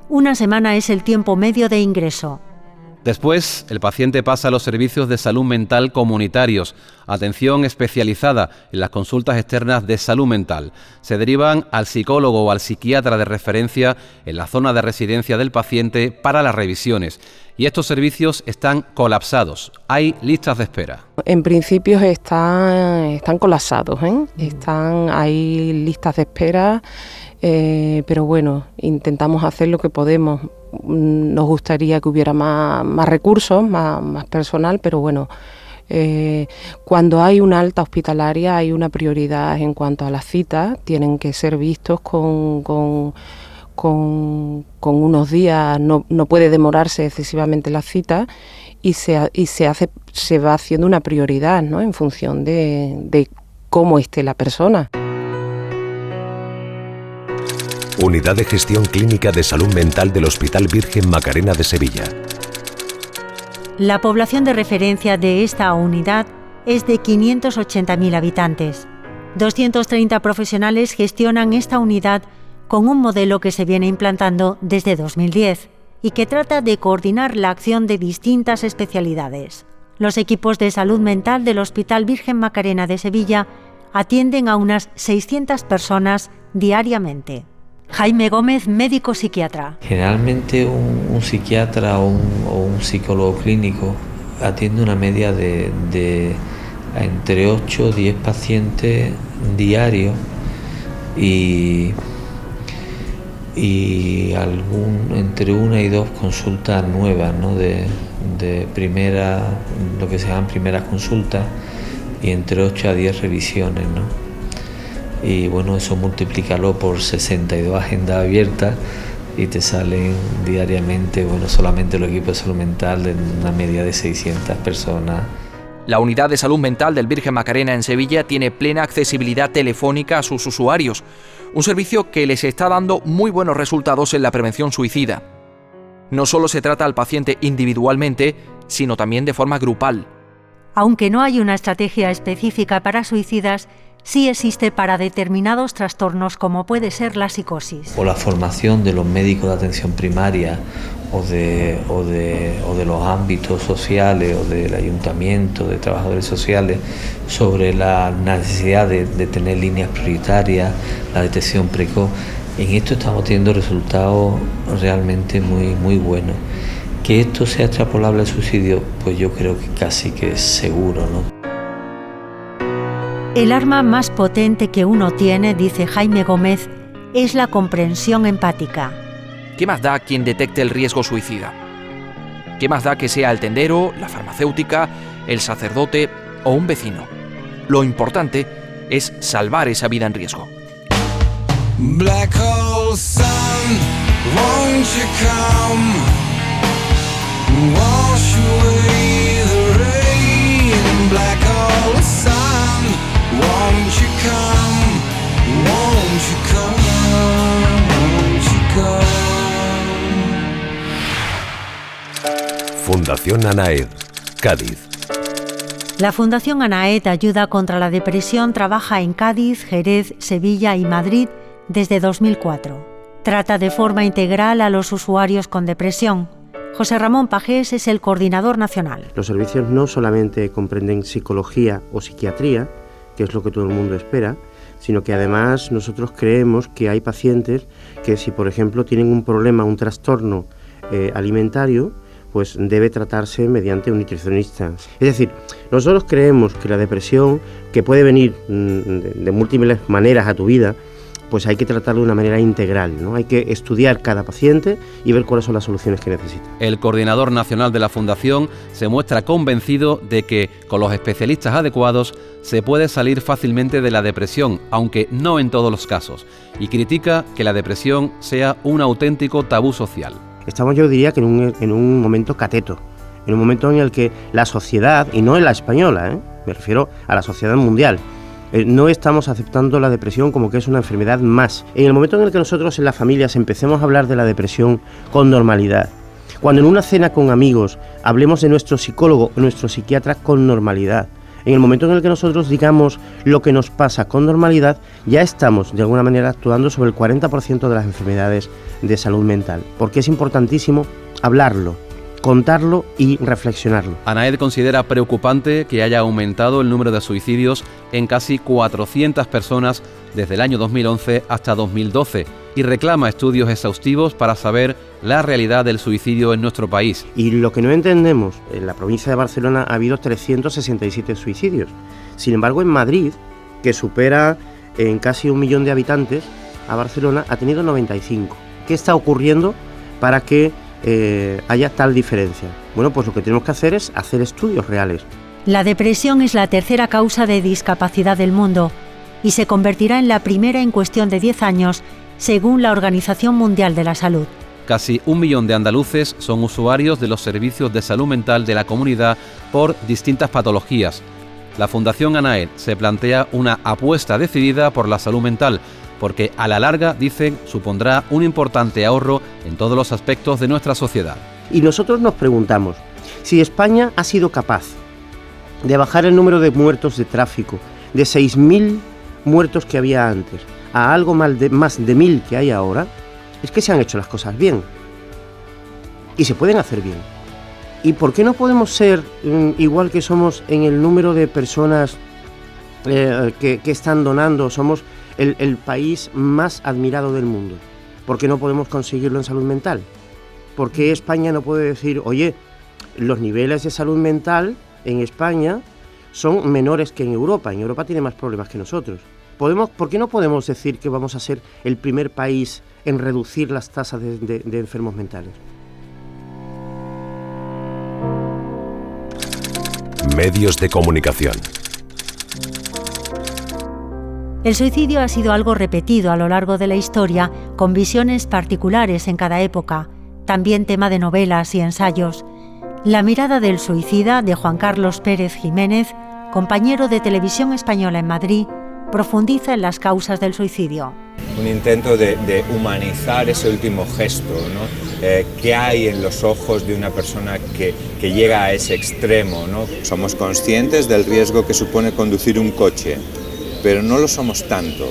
Una semana es el tiempo medio de ingreso. Después, el paciente pasa a los servicios de salud mental comunitarios, atención especializada en las consultas externas de salud mental. Se derivan al psicólogo o al psiquiatra de referencia en la zona de residencia del paciente para las revisiones. Y estos servicios están colapsados. Hay listas de espera. En principio están, colapsados. ¿eh? Están, hay listas de espera. Eh, pero bueno, intentamos hacer lo que podemos nos gustaría que hubiera más, recursos, más, personal, pero bueno, eh, cuando hay una alta hospitalaria hay una prioridad en cuanto a las citas, tienen que ser vistos con, con, unos días, no, puede demorarse excesivamente la cita y se, y se, hace, se va haciendo una prioridad ¿no? en función de, de cómo esté la persona. Unidad de Gestión Clínica de Salud Mental del Hospital Virgen Macarena de Sevilla. La población de referencia de esta unidad es de 580.000 habitantes. 230 profesionales gestionan esta unidad con un modelo que se viene implantando desde 2010 y que trata de coordinar la acción de distintas especialidades. Los equipos de salud mental del Hospital Virgen Macarena de Sevilla atienden a unas 600 personas diariamente. Jaime Gómez, médico psiquiatra. Generalmente un, psiquiatra o un, psicólogo clínico atiende una media de, entre 8 o 10 pacientes diarios y, y entre una y dos consultas nuevas, ¿no? de, de primera, lo que se llaman primeras consultas y entre 8 a 10 revisiones. ¿no? Y bueno, eso multiplícalo por 62 agendas abiertas y te salen diariamente, bueno, solamente el equipo de salud mental de una media de 600 personas. La unidad de salud mental del Virgen Macarena en Sevilla tiene plena accesibilidad telefónica a sus usuarios, un servicio que les está dando muy buenos resultados en la prevención suicida. No solo se trata al paciente individualmente, sino también de forma grupal. Aunque no hay una estrategia específica para suicidas, sí existe para determinados trastornos como puede ser la psicosis. O la formación de los médicos de atención primaria o de, o de, los ámbitos sociales o del ayuntamiento, de trabajadores sociales, sobre la necesidad de, tener líneas prioritarias, la detección precoz. En esto estamos teniendo resultados realmente muy, muy buenos. Que esto sea extrapolable al suicidio, pues yo creo que casi que es seguro, ¿no? El arma más potente que uno tiene, dice Jaime Gómez, es la comprensión empática. ¿Qué más da quien detecte el riesgo suicida? ¿Qué más da que sea el tendero, la farmacéutica, el sacerdote o un vecino? Lo importante es salvar esa vida en riesgo. Fundación Anaed, Cádiz. La Fundación Anaed Ayuda contra la Depresión trabaja en Cádiz, Jerez, Sevilla y Madrid desde 2004. Trata de forma integral a los usuarios con depresión. José Ramón Pajés es el coordinador nacional. Los servicios no solamente comprenden psicología o psiquiatría, que es lo que todo el mundo espera, sino que además nosotros creemos que hay pacientes que si por ejemplo tienen un problema, un trastorno eh, alimentario, pues debe tratarse mediante un nutricionista. Es decir, nosotros creemos que la depresión, que puede venir mm, de múltiples maneras a tu vida, pues hay que tratarlo de una manera integral, ¿no? Hay que estudiar cada paciente y ver cuáles son las soluciones que necesita. El coordinador nacional de la Fundación se muestra convencido de que con los especialistas adecuados se puede salir fácilmente de la depresión, aunque no en todos los casos, y critica que la depresión sea un auténtico tabú social. Estamos yo diría que en un, en un momento cateto, en un momento en el que la sociedad, y no en la española, ¿eh? me refiero a la sociedad mundial, eh, no estamos aceptando la depresión como que es una enfermedad más. En el momento en el que nosotros en las familias empecemos a hablar de la depresión con normalidad, cuando en una cena con amigos hablemos de nuestro psicólogo nuestro psiquiatra con normalidad, en el momento en el que nosotros digamos lo que nos pasa con normalidad, ya estamos de alguna manera actuando sobre el 40% de las enfermedades de salud mental, porque es importantísimo hablarlo, contarlo y reflexionarlo. Anaed considera preocupante que haya aumentado el número de suicidios en casi 400 personas desde el año 2011 hasta 2012 y reclama estudios exhaustivos para saber la realidad del suicidio en nuestro país. Y lo que no entendemos, en la provincia de Barcelona ha habido 367 suicidios. Sin embargo, en Madrid, que supera en casi un millón de habitantes a Barcelona, ha tenido 95. ¿Qué está ocurriendo para que eh, haya tal diferencia? Bueno, pues lo que tenemos que hacer es hacer estudios reales. La depresión es la tercera causa de discapacidad del mundo y se convertirá en la primera en cuestión de 10 años, según la Organización Mundial de la Salud. Casi un millón de andaluces son usuarios de los servicios de salud mental de la comunidad por distintas patologías. La Fundación ANAED se plantea una apuesta decidida por la salud mental, porque a la larga, dicen, supondrá un importante ahorro en todos los aspectos de nuestra sociedad. Y nosotros nos preguntamos, si España ha sido capaz de bajar el número de muertos de tráfico de 6.000 muertos que había antes a algo más de, más de 1.000 que hay ahora, es que se han hecho las cosas bien. Y se pueden hacer bien. ¿Y por qué no podemos ser mm, igual que somos en el número de personas eh, que, que están donando? Somos el, país más admirado del mundo. ¿Por qué no podemos conseguirlo en salud mental? ¿Por qué España no puede decir, oye, los niveles de salud mental en España son menores que en Europa? En Europa tiene más problemas que nosotros. ¿Podemos, ¿Por qué no podemos decir que vamos a ser el primer país en reducir las tasas de enfermos mentales? Medios de comunicación. El suicidio ha sido algo repetido a lo largo de la historia, con visiones particulares en cada época, también tema de novelas y ensayos. La mirada del suicida de Juan Carlos Pérez Jiménez, compañero de televisión española en Madrid, profundiza en las causas del suicidio. Un intento de, humanizar ese último gesto, ¿no? Eh, ¿Qué hay en los ojos de una persona que, que llega a ese extremo? ¿no? Somos conscientes del riesgo que supone conducir un coche, pero no lo somos tanto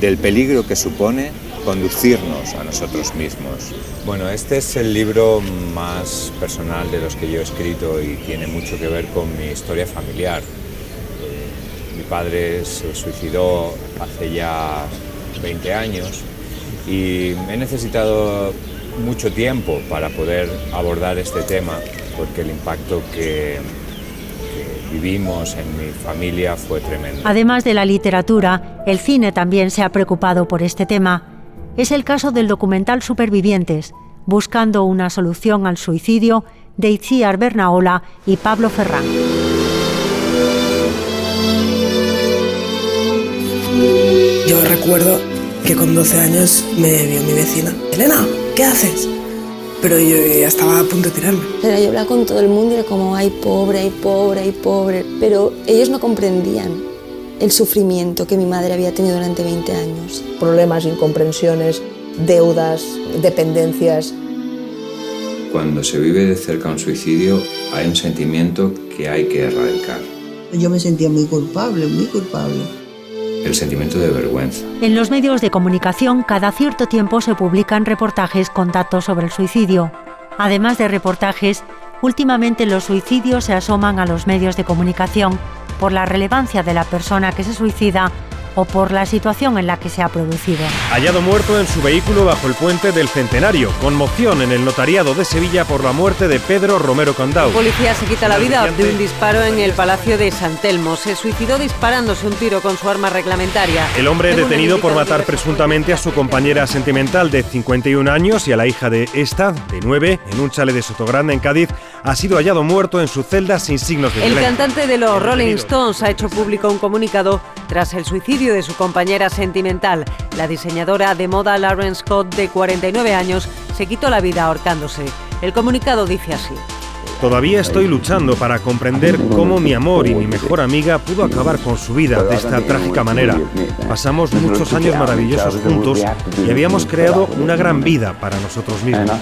del peligro que supone conducirnos a nosotros mismos. Bueno, este es el libro más personal de los que yo he escrito y tiene mucho que ver con mi historia familiar. Padre se suicidó hace ya 20 años y he necesitado mucho tiempo para poder abordar este tema porque el impacto que vivimos en mi familia fue tremendo. Además de la literatura, el cine también se ha preocupado por este tema. Es el caso del documental Supervivientes, buscando una solución al suicidio de Itziar Bernaola y Pablo Ferrán. Yo recuerdo que con 12 años me vio mi vecina. Elena, ¿qué haces? pero yo ya estaba a punto de tirarme. Pero yo hablaba con todo el mundo y era como, ay, pobre, ay, pobre, ay, pobre. Pero ellos no comprendían el sufrimiento que mi madre había tenido durante 20 años. Problemas, incomprensiones, deudas, dependencias. Cuando se vive de cerca un suicidio hay un sentimiento que hay que erradicar. Yo me sentía muy culpable, muy culpable. El sentimiento de vergüenza. En los medios de comunicación cada cierto tiempo se publican reportajes con datos sobre el suicidio. Además de reportajes, últimamente los suicidios se asoman a los medios de comunicación por la relevancia de la persona que se suicida o por la situación en la que se ha producido. Hallado muerto en su vehículo bajo el puente del Centenario. Conmoción en el notariado de Sevilla por la muerte de Pedro Romero Condau. Un policía se quita la vida de un disparo en el Palacio de San Telmo. Se suicidó disparándose un tiro con su arma reglamentaria. El hombre detenido por matar presuntamente a su compañera sentimental de 51 años y a la hija de esta, de 9, en un chale de Sotogrande en Cádiz, ha sido hallado muerto en su celda sin signos de El violencia. cantante de los Rolling Stones ha hecho público un comunicado tras el suicidio de su compañera sentimental. La diseñadora de moda Lauren Scott, de 49 años, se quitó la vida ahorcándose. El comunicado dice así. Todavía estoy luchando para comprender cómo mi amor y mi mejor amiga pudo acabar con su vida de esta trágica manera. Pasamos muchos años maravillosos juntos y habíamos creado una gran vida para nosotros mismos.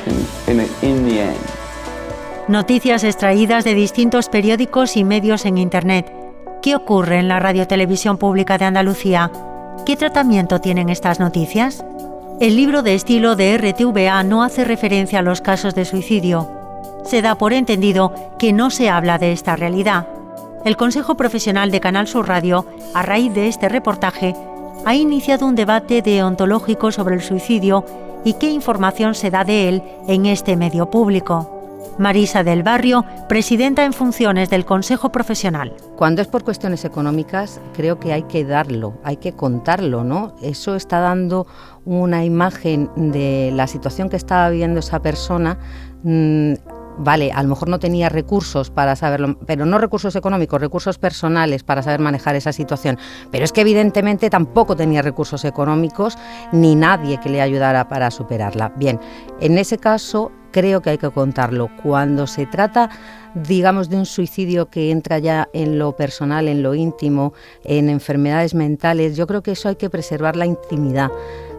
Noticias extraídas de distintos periódicos y medios en Internet. ¿Qué ocurre en la radiotelevisión pública de Andalucía? ¿Qué tratamiento tienen estas noticias? El libro de estilo de RTVA no hace referencia a los casos de suicidio. Se da por entendido que no se habla de esta realidad. El Consejo Profesional de Canal Sur Radio, a raíz de este reportaje, ha iniciado un debate deontológico sobre el suicidio y qué información se da de él en este medio público. Marisa del Barrio, presidenta en funciones del Consejo Profesional. Cuando es por cuestiones económicas, creo que hay que darlo, hay que contarlo, ¿no? Eso está dando una imagen de la situación que estaba viviendo esa persona. Mmm, vale, a lo mejor no tenía recursos para saberlo, pero no recursos económicos, recursos personales para saber manejar esa situación. Pero es que evidentemente tampoco tenía recursos económicos ni nadie que le ayudara para superarla. Bien, en ese caso creo que hay que contarlo. Cuando se trata, digamos, de un suicidio que entra ya en lo personal, en lo íntimo, en enfermedades mentales, yo creo que eso hay que preservar la intimidad.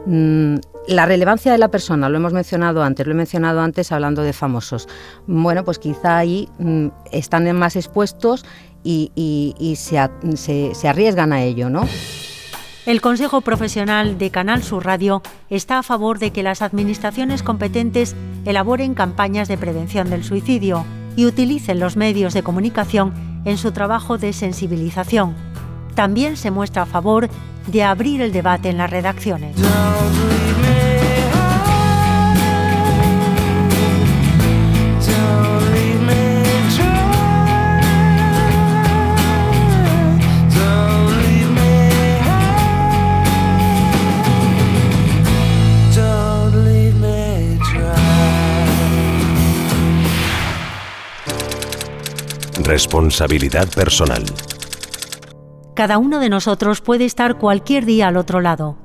Mm, la relevancia de la persona, lo hemos mencionado antes, lo he mencionado antes hablando de famosos. Bueno, pues quizá ahí mm, están más expuestos y, se arriesgan a ello, ¿no? El Consejo Profesional de Canal Sur Radio está a favor de que las administraciones competentes elaboren campañas de prevención del suicidio y utilicen los medios de comunicación en su trabajo de sensibilización. También se muestra a favor de abrir el debate en las redacciones. Responsabilidad personal. Cada uno de nosotros puede estar cualquier día al otro lado.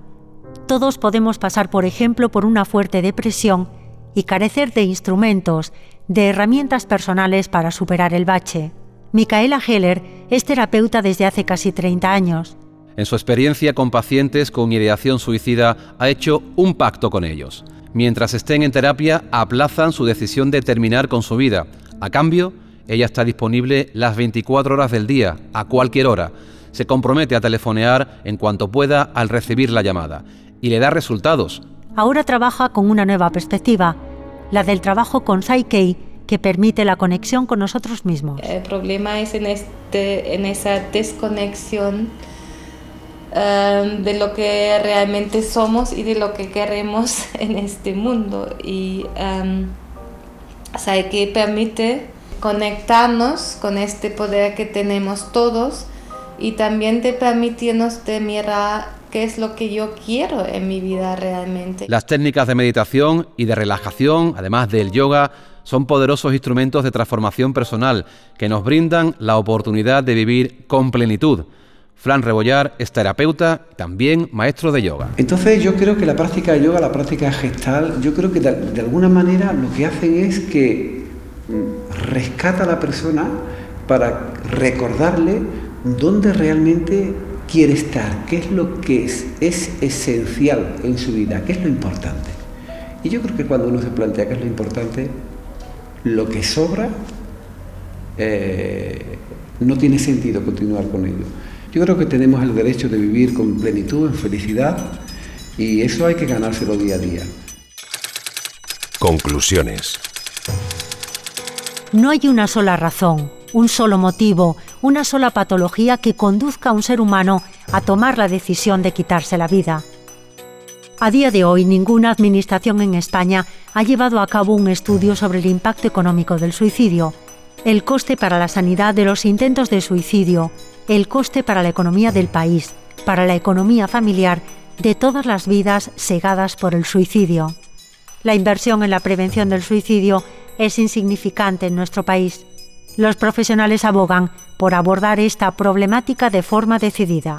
Todos podemos pasar, por ejemplo, por una fuerte depresión y carecer de instrumentos, de herramientas personales para superar el bache. Micaela Heller es terapeuta desde hace casi 30 años. En su experiencia con pacientes con ideación suicida ha hecho un pacto con ellos. Mientras estén en terapia, aplazan su decisión de terminar con su vida. A cambio, ella está disponible las 24 horas del día, a cualquier hora. Se compromete a telefonear en cuanto pueda al recibir la llamada y le da resultados. Ahora trabaja con una nueva perspectiva, la del trabajo con Psyche, que permite la conexión con nosotros mismos. El problema es en, este, en esa desconexión um, de lo que realmente somos y de lo que queremos en este mundo. Y um, Psyche permite conectarnos con este poder que tenemos todos y también te permitirnos de mirar qué es lo que yo quiero en mi vida realmente. Las técnicas de meditación y de relajación, además del yoga, son poderosos instrumentos de transformación personal que nos brindan la oportunidad de vivir con plenitud. Flan Rebollar es terapeuta, también maestro de yoga. Entonces yo creo que la práctica de yoga, la práctica gestal, yo creo que de, de alguna manera lo que hacen es que mm, rescata a la persona para recordarle dónde realmente quiere estar, qué es lo que es, es esencial en su vida, qué es lo importante. Y yo creo que cuando uno se plantea qué es lo importante, lo que sobra eh, no tiene sentido continuar con ello. Yo creo que tenemos el derecho de vivir con plenitud, en felicidad, y eso hay que ganárselo día a día. Conclusiones. No hay una sola razón, un solo motivo, una sola patología que conduzca a un ser humano a tomar la decisión de quitarse la vida. A día de hoy, ninguna administración en España ha llevado a cabo un estudio sobre el impacto económico del suicidio, el coste para la sanidad de los intentos de suicidio, el coste para la economía del país, para la economía familiar, de todas las vidas segadas por el suicidio. La inversión en la prevención del suicidio es insignificante en nuestro país. Los profesionales abogan por abordar esta problemática de forma decidida,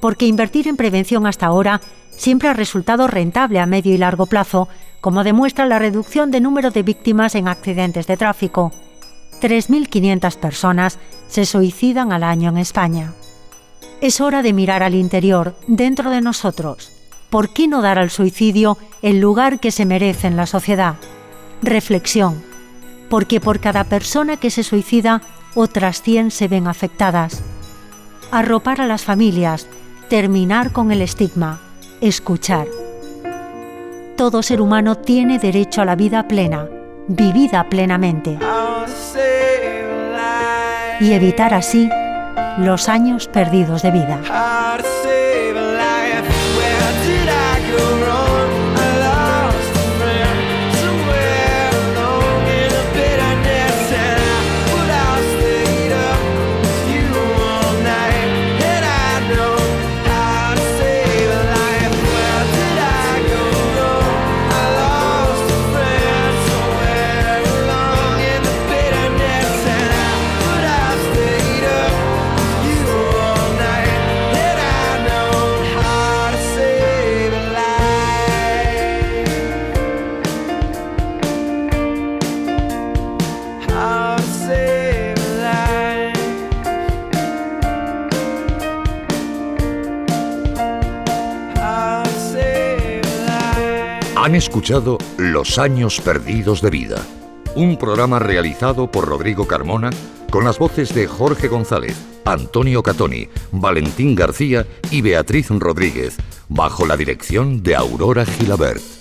porque invertir en prevención hasta ahora siempre ha resultado rentable a medio y largo plazo, como demuestra la reducción de número de víctimas en accidentes de tráfico. 3.500 personas se suicidan al año en España. Es hora de mirar al interior, dentro de nosotros. ¿Por qué no dar al suicidio el lugar que se merece en la sociedad? Reflexión. Porque por cada persona que se suicida, otras 100 se ven afectadas. Arropar a las familias, terminar con el estigma, escuchar. Todo ser humano tiene derecho a la vida plena, vivida plenamente. Y evitar así los años perdidos de vida. Han escuchado Los años perdidos de vida, un programa realizado por Rodrigo Carmona con las voces de Jorge González, Antonio Catoni, Valentín García y Beatriz Rodríguez, bajo la dirección de Aurora Gilabert.